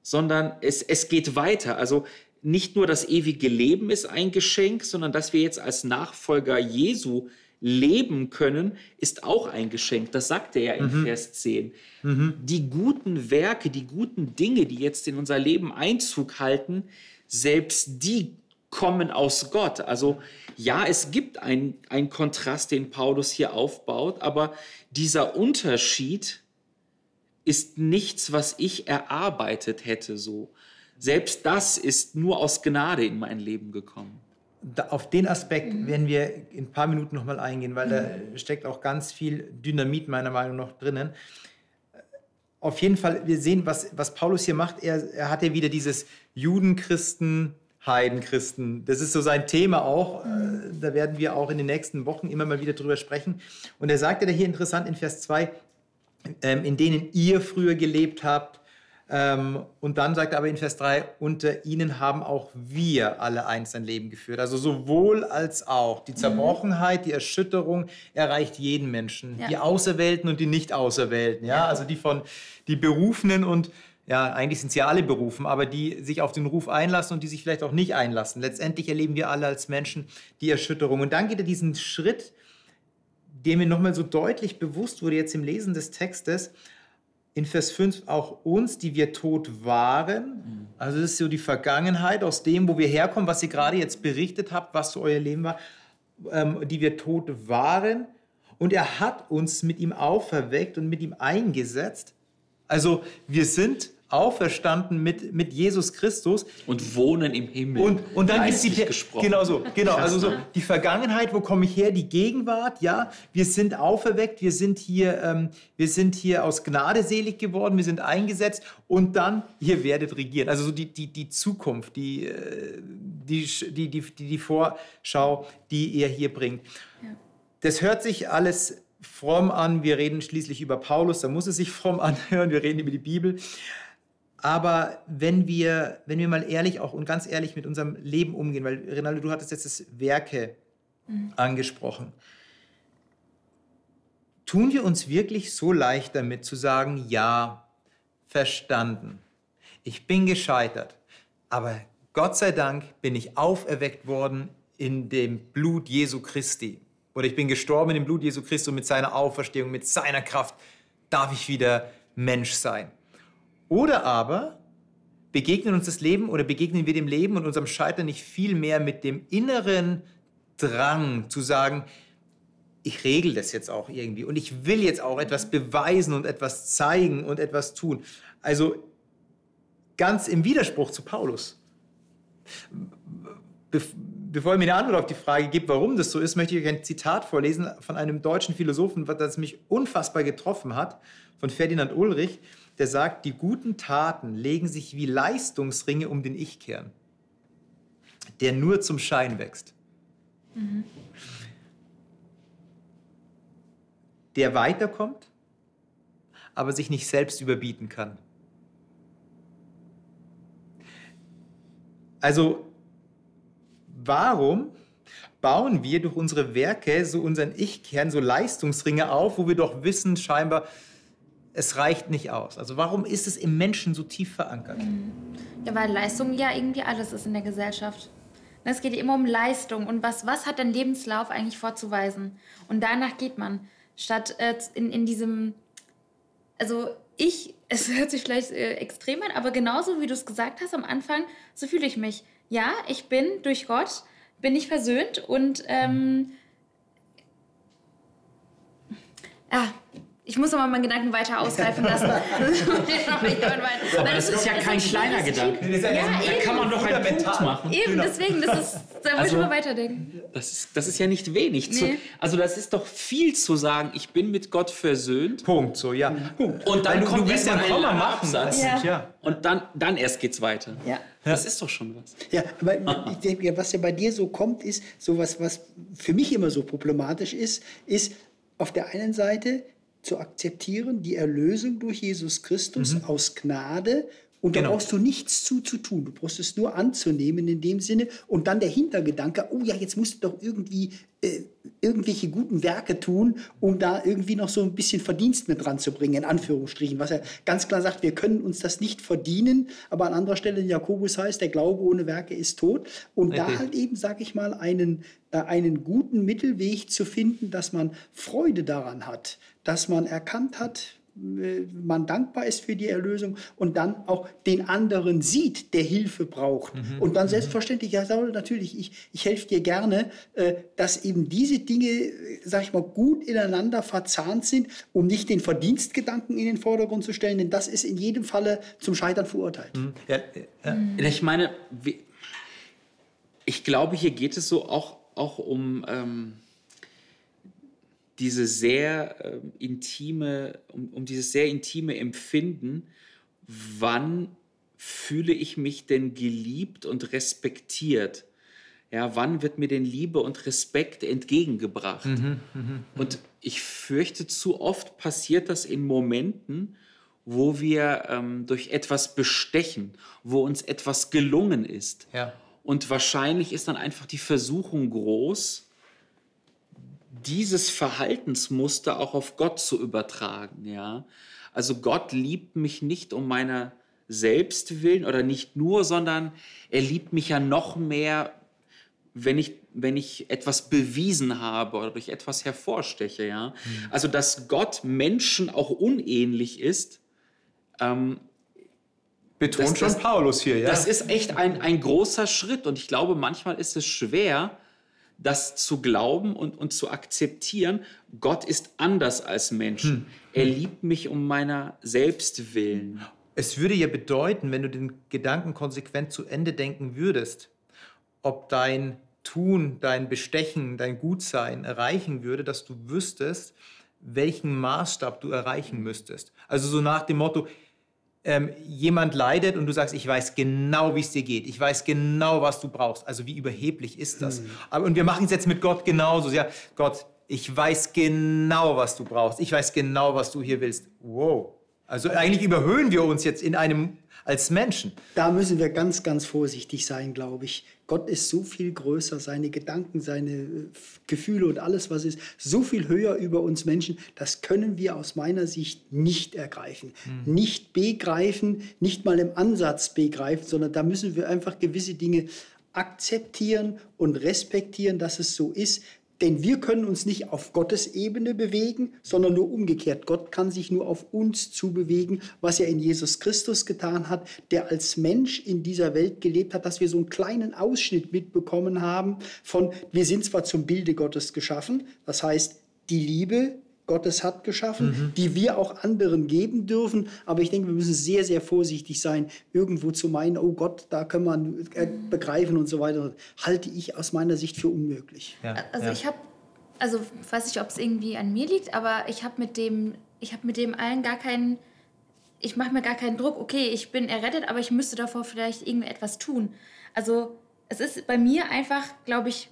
sondern es, es geht weiter. Also nicht nur das ewige Leben ist ein Geschenk, sondern dass wir jetzt als Nachfolger Jesu leben können, ist auch ein Geschenk. Das sagt er ja in mhm. Vers 10. Mhm. Die guten Werke, die guten Dinge, die jetzt in unser Leben Einzug halten, selbst die kommen aus Gott. Also ja, es gibt einen Kontrast, den Paulus hier aufbaut, aber dieser Unterschied ist nichts, was ich erarbeitet hätte so. Selbst das ist nur aus Gnade in mein Leben gekommen. Da, auf den Aspekt mhm. werden wir in ein paar Minuten nochmal eingehen, weil mhm. da steckt auch ganz viel Dynamit meiner Meinung nach drinnen. Auf jeden Fall, wir sehen, was, was Paulus hier macht. Er, er hat ja wieder dieses Judenchristen, Heidenchristen. Das ist so sein Thema auch. Mhm. Da werden wir auch in den nächsten Wochen immer mal wieder drüber sprechen. Und er sagt ja hier interessant in Vers 2, ähm, in denen ihr früher gelebt habt. Ähm, und dann sagt er aber in Vers 3, unter ihnen haben auch wir alle einst ein Leben geführt. Also sowohl als auch. Die Zerbrochenheit, die Erschütterung erreicht jeden Menschen. Ja. Die Auserwählten und die Nicht-Auserwählten. Ja? Also die von die Berufenen und ja, eigentlich sind sie ja alle berufen, aber die sich auf den Ruf einlassen und die sich vielleicht auch nicht einlassen. Letztendlich erleben wir alle als Menschen die Erschütterung. Und dann geht er diesen Schritt der mir nochmal so deutlich bewusst wurde jetzt im Lesen des Textes, in Vers 5 auch uns, die wir tot waren. Also das ist so die Vergangenheit aus dem, wo wir herkommen, was ihr gerade jetzt berichtet habt, was so euer Leben war, ähm, die wir tot waren. Und er hat uns mit ihm auferweckt und mit ihm eingesetzt. Also wir sind auferstanden mit, mit Jesus Christus. Und wohnen im Himmel. Und, und dann ist die gesprochen. Genau so, genau. Also so die Vergangenheit, wo komme ich her? Die Gegenwart, ja. Wir sind auferweckt, wir sind hier, ähm, wir sind hier aus Gnade selig geworden, wir sind eingesetzt und dann, ihr werdet regieren. Also so die, die, die Zukunft, die, äh, die, die, die, die Vorschau, die er hier bringt. Ja. Das hört sich alles fromm an. Wir reden schließlich über Paulus, da muss es sich fromm anhören. Wir reden über die Bibel. Aber wenn wir, wenn wir mal ehrlich auch und ganz ehrlich mit unserem Leben umgehen, weil Rinaldo, du hattest jetzt das Werke mhm. angesprochen. Tun wir uns wirklich so leicht damit zu sagen, ja, verstanden. Ich bin gescheitert, aber Gott sei Dank bin ich auferweckt worden in dem Blut Jesu Christi. Oder ich bin gestorben in dem Blut Jesu Christi und mit seiner Auferstehung, mit seiner Kraft darf ich wieder Mensch sein. Oder aber begegnen uns das Leben oder begegnen wir dem Leben und unserem Scheitern nicht viel mehr mit dem inneren Drang zu sagen, ich regel das jetzt auch irgendwie und ich will jetzt auch etwas beweisen und etwas zeigen und etwas tun. Also ganz im Widerspruch zu Paulus. Be bevor ihr mir eine Antwort auf die Frage gibt, warum das so ist, möchte ich euch ein Zitat vorlesen von einem deutschen Philosophen, das mich unfassbar getroffen hat, von Ferdinand Ulrich, der sagt, die guten Taten legen sich wie Leistungsringe um den Ich-Kern, der nur zum Schein wächst. Mhm. Der weiterkommt, aber sich nicht selbst überbieten kann. Also warum bauen wir durch unsere Werke so unseren Ich-Kern, so Leistungsringe auf, wo wir doch wissen scheinbar, es reicht nicht aus. Also warum ist es im Menschen so tief verankert? Ja, weil Leistung ja irgendwie alles ist in der Gesellschaft. Es geht immer um Leistung und was, was hat dein Lebenslauf eigentlich vorzuweisen? Und danach geht man. Statt äh, in, in diesem, also ich, es hört sich vielleicht äh, extrem an, aber genauso wie du es gesagt hast am Anfang, so fühle ich mich. Ja, ich bin durch Gott, bin ich versöhnt und ähm, ah, ich muss aber meinen Gedanken weiter ausreifen lassen. das, ist ja kein kleiner Gedanke. Ja, da kann man doch einen Punkt machen. Eben, genau. deswegen, das ist, da muss also, ich mal weiterdenken. Das ist, das ist ja nicht wenig. Nee. Zu, also das ist doch viel zu sagen, ich bin mit Gott versöhnt. Punkt, so, ja. Punkt. Und dann du, kommt du ja ein Komma machen. Ja. ja. Und dann, dann erst geht's weiter. Ja. Das ist doch schon was. Ja, aber ich denke, was ja bei dir so kommt, ist so was, was für mich immer so problematisch ist, ist auf der einen Seite zu akzeptieren, die Erlösung durch Jesus Christus mhm. aus Gnade. Und da genau. brauchst du nichts zu, zu tun. Du brauchst es nur anzunehmen in dem Sinne. Und dann der Hintergedanke, oh ja, jetzt musst du doch irgendwie äh, irgendwelche guten Werke tun, um da irgendwie noch so ein bisschen Verdienst mit dran zu bringen, in Anführungsstrichen. Was er ganz klar sagt, wir können uns das nicht verdienen. Aber an anderer Stelle in Jakobus heißt, der Glaube ohne Werke ist tot. Und okay. da halt eben, sag ich mal, einen, äh, einen guten Mittelweg zu finden, dass man Freude daran hat dass man erkannt hat, man dankbar ist für die Erlösung und dann auch den anderen sieht, der Hilfe braucht. Mhm. Und dann mhm. selbstverständlich, ja, Saul, natürlich, ich, ich helfe dir gerne, äh, dass eben diese Dinge, äh, sag ich mal, gut ineinander verzahnt sind, um nicht den Verdienstgedanken in den Vordergrund zu stellen, denn das ist in jedem Falle zum Scheitern verurteilt. Mhm. Ja, ja. Ich meine, ich glaube, hier geht es so auch, auch um. Ähm diese sehr äh, intime, um, um dieses sehr intime Empfinden, wann fühle ich mich denn geliebt und respektiert? Ja, wann wird mir denn Liebe und Respekt entgegengebracht? Mhm, mh, mh. Und ich fürchte, zu oft passiert das in Momenten, wo wir ähm, durch etwas bestechen, wo uns etwas gelungen ist. Ja. Und wahrscheinlich ist dann einfach die Versuchung groß, dieses Verhaltensmuster auch auf Gott zu übertragen. Ja? Also Gott liebt mich nicht um meiner selbst willen oder nicht nur, sondern er liebt mich ja noch mehr, wenn ich, wenn ich etwas bewiesen habe oder durch etwas hervorsteche. Ja? Mhm. Also dass Gott Menschen auch unähnlich ist, ähm, betont das, schon das, Paulus hier. Ja? Das ist echt ein, ein großer Schritt und ich glaube, manchmal ist es schwer, das zu glauben und, und zu akzeptieren, Gott ist anders als Mensch. Hm. Er liebt mich um meiner selbst willen. Es würde ja bedeuten, wenn du den Gedanken konsequent zu Ende denken würdest, ob dein Tun, dein Bestechen, dein Gutsein erreichen würde, dass du wüsstest, welchen Maßstab du erreichen müsstest. Also so nach dem Motto, ähm, jemand leidet und du sagst, ich weiß genau, wie es dir geht. Ich weiß genau, was du brauchst. Also wie überheblich ist das? Mhm. Aber, und wir machen es jetzt mit Gott genauso. Ja, Gott, ich weiß genau, was du brauchst. Ich weiß genau, was du hier willst. Wow. Also eigentlich überhöhen wir uns jetzt in einem als Menschen. Da müssen wir ganz, ganz vorsichtig sein, glaube ich. Gott ist so viel größer, seine Gedanken, seine äh, Gefühle und alles, was ist, so viel höher über uns Menschen. Das können wir aus meiner Sicht nicht ergreifen, mhm. nicht begreifen, nicht mal im Ansatz begreifen, sondern da müssen wir einfach gewisse Dinge akzeptieren und respektieren, dass es so ist. Denn wir können uns nicht auf Gottes Ebene bewegen, sondern nur umgekehrt. Gott kann sich nur auf uns zubewegen, was er in Jesus Christus getan hat, der als Mensch in dieser Welt gelebt hat, dass wir so einen kleinen Ausschnitt mitbekommen haben von, wir sind zwar zum Bilde Gottes geschaffen, das heißt, die Liebe Gottes hat geschaffen, mhm. die wir auch anderen geben dürfen. Aber ich denke, wir müssen sehr, sehr vorsichtig sein, irgendwo zu meinen, oh Gott, da können wir äh, begreifen und so weiter. Halte ich aus meiner Sicht für unmöglich. Ja, also ja. ich habe, also weiß nicht, ob es irgendwie an mir liegt, aber ich habe mit dem, ich habe mit dem allen gar keinen, ich mache mir gar keinen Druck. Okay, ich bin errettet, aber ich müsste davor vielleicht irgendetwas tun. Also es ist bei mir einfach, glaube ich,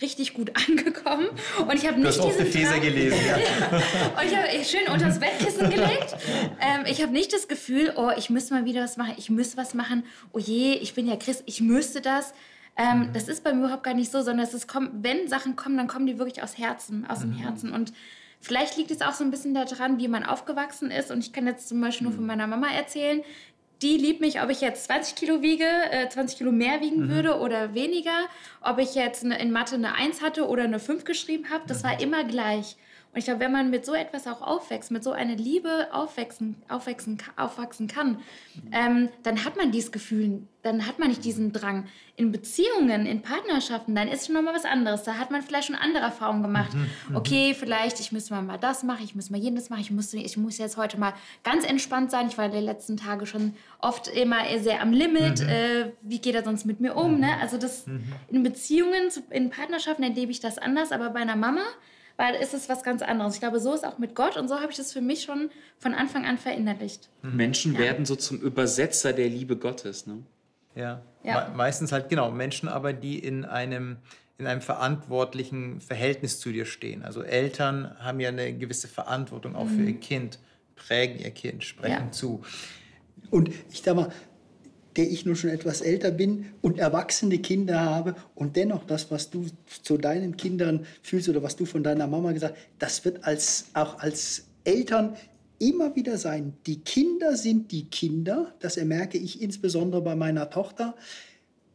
richtig gut angekommen. Und ich habe nicht. Hast Feser gelesen, ja. und ich habe schön unter das Bettkissen gelegt. Ähm, ich habe nicht das Gefühl, oh, ich müsste mal wieder was machen, ich müsste was machen. Oh je, ich bin ja Christ, ich müsste das. Ähm, mhm. Das ist bei mir überhaupt gar nicht so, sondern es ist, wenn Sachen kommen, dann kommen die wirklich aus Herzen, aus mhm. dem Herzen. Und vielleicht liegt es auch so ein bisschen daran, wie man aufgewachsen ist. Und ich kann jetzt zum Beispiel nur von mhm. meiner Mama erzählen die liebt mich, ob ich jetzt 20 Kilo wiege, äh, 20 Kilo mehr wiegen mhm. würde oder weniger, ob ich jetzt eine, in Mathe eine 1 hatte oder eine 5 geschrieben habe, das mhm. war immer gleich. Und ich glaube, wenn man mit so etwas auch aufwächst, mit so einer Liebe aufwachsen, aufwachsen, aufwachsen kann, ähm, dann hat man dieses Gefühl, dann hat man nicht diesen Drang. In Beziehungen, in Partnerschaften, dann ist schon nochmal was anderes. Da hat man vielleicht schon andere Erfahrungen gemacht. Mhm, mhm, okay, vielleicht, ich müsste mal, das machen, ich muss mal jenes machen, ich muss, ich muss jetzt heute mal ganz entspannt sein. Ich war die letzten Tage schon oft immer sehr am Limit. Mhm. Äh, wie geht er sonst mit mir um? Ne? Also das in Beziehungen, in Partnerschaften erlebe ich das anders, aber bei einer Mama, weil ist es was ganz anderes. Ich glaube, so ist auch mit Gott und so habe ich das für mich schon von Anfang an verinnerlicht. Menschen ja. werden so zum Übersetzer der Liebe Gottes. Ne? Ja, ja. Me meistens halt genau Menschen, aber die in einem in einem verantwortlichen Verhältnis zu dir stehen. Also Eltern haben ja eine gewisse Verantwortung auch mhm. für ihr Kind, prägen ihr Kind, sprechen ja. zu. Und ich sag mal, der ich nur schon etwas älter bin und erwachsene Kinder habe und dennoch das, was du zu deinen Kindern fühlst oder was du von deiner Mama gesagt hast, das wird als, auch als Eltern immer wieder sein. Die Kinder sind die Kinder, das ermerke ich insbesondere bei meiner Tochter.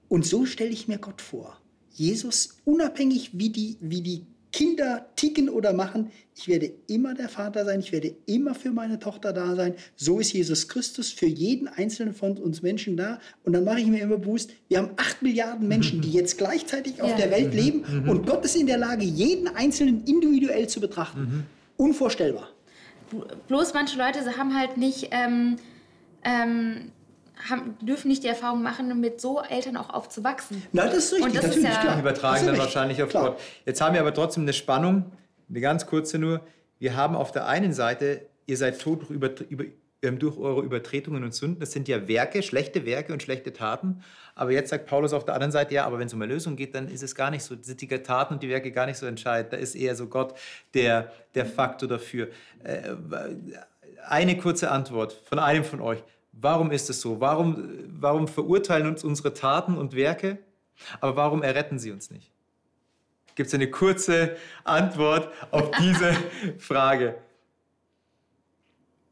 Und so stelle ich mir Gott vor. Jesus, unabhängig wie die, wie die Kinder ticken oder machen, ich werde immer der Vater sein, ich werde immer für meine Tochter da sein. So ist Jesus Christus für jeden einzelnen von uns Menschen da. Und dann mache ich mir immer bewusst, wir haben acht Milliarden Menschen, die jetzt gleichzeitig auf ja. der Welt leben mhm. und Gott ist in der Lage, jeden einzelnen individuell zu betrachten. Mhm. Unvorstellbar. Bloß manche Leute haben halt nicht... Ähm, ähm, haben, dürfen nicht die Erfahrung machen, mit so Eltern auch aufzuwachsen. Nein, das ist richtig. Und das Natürlich, ist ja, klar. übertragen dann wahrscheinlich auf klar. Gott. Jetzt haben wir aber trotzdem eine Spannung, eine ganz kurze nur. Wir haben auf der einen Seite, ihr seid tot durch, über, über, ähm, durch eure Übertretungen und Sünden. Das sind ja Werke, schlechte Werke und schlechte Taten. Aber jetzt sagt Paulus auf der anderen Seite, ja, aber wenn es um Erlösung geht, dann ist es gar nicht so, sind die Taten und die Werke gar nicht so entscheidend. Da ist eher so Gott der, der Faktor dafür. Äh, eine kurze Antwort von einem von euch. Warum ist es so? Warum, warum verurteilen uns unsere Taten und Werke, aber warum erretten sie uns nicht? Gibt es eine kurze Antwort auf diese Frage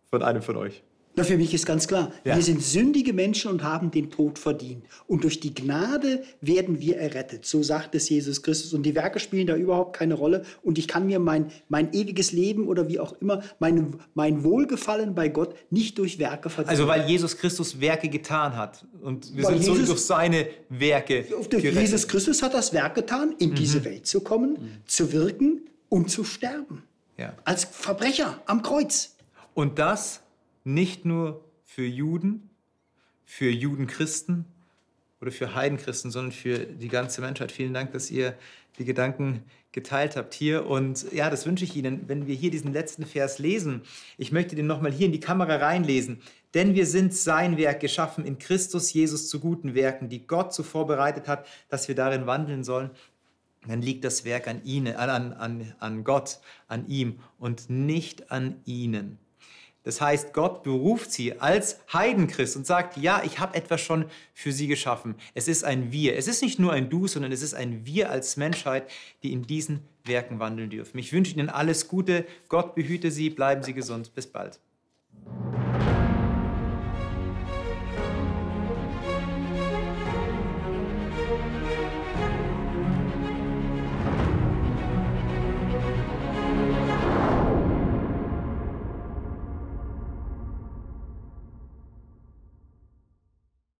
von einem von euch? Na, für mich ist ganz klar, ja. wir sind sündige Menschen und haben den Tod verdient. Und durch die Gnade werden wir errettet. So sagt es Jesus Christus. Und die Werke spielen da überhaupt keine Rolle. Und ich kann mir mein, mein ewiges Leben oder wie auch immer, mein, mein Wohlgefallen bei Gott nicht durch Werke verdienen. Also weil Jesus Christus Werke getan hat. Und wir weil sind Jesus, so durch seine Werke durch Jesus Christus hat das Werk getan, in mhm. diese Welt zu kommen, mhm. zu wirken und zu sterben. Ja. Als Verbrecher am Kreuz. Und das nicht nur für Juden, für Judenchristen oder für Heidenchristen, sondern für die ganze Menschheit. Vielen Dank, dass ihr die Gedanken geteilt habt hier. Und ja, das wünsche ich Ihnen, wenn wir hier diesen letzten Vers lesen. Ich möchte den nochmal hier in die Kamera reinlesen. Denn wir sind sein Werk geschaffen in Christus Jesus zu guten Werken, die Gott zuvor bereitet hat, dass wir darin wandeln sollen. Dann liegt das Werk an Ihnen, an, an, an Gott, an ihm und nicht an Ihnen. Das heißt, Gott beruft sie als Heidenchrist und sagt, ja, ich habe etwas schon für sie geschaffen. Es ist ein Wir. Es ist nicht nur ein Du, sondern es ist ein Wir als Menschheit, die in diesen Werken wandeln dürfen. Ich wünsche Ihnen alles Gute. Gott behüte Sie. Bleiben Sie gesund. Bis bald.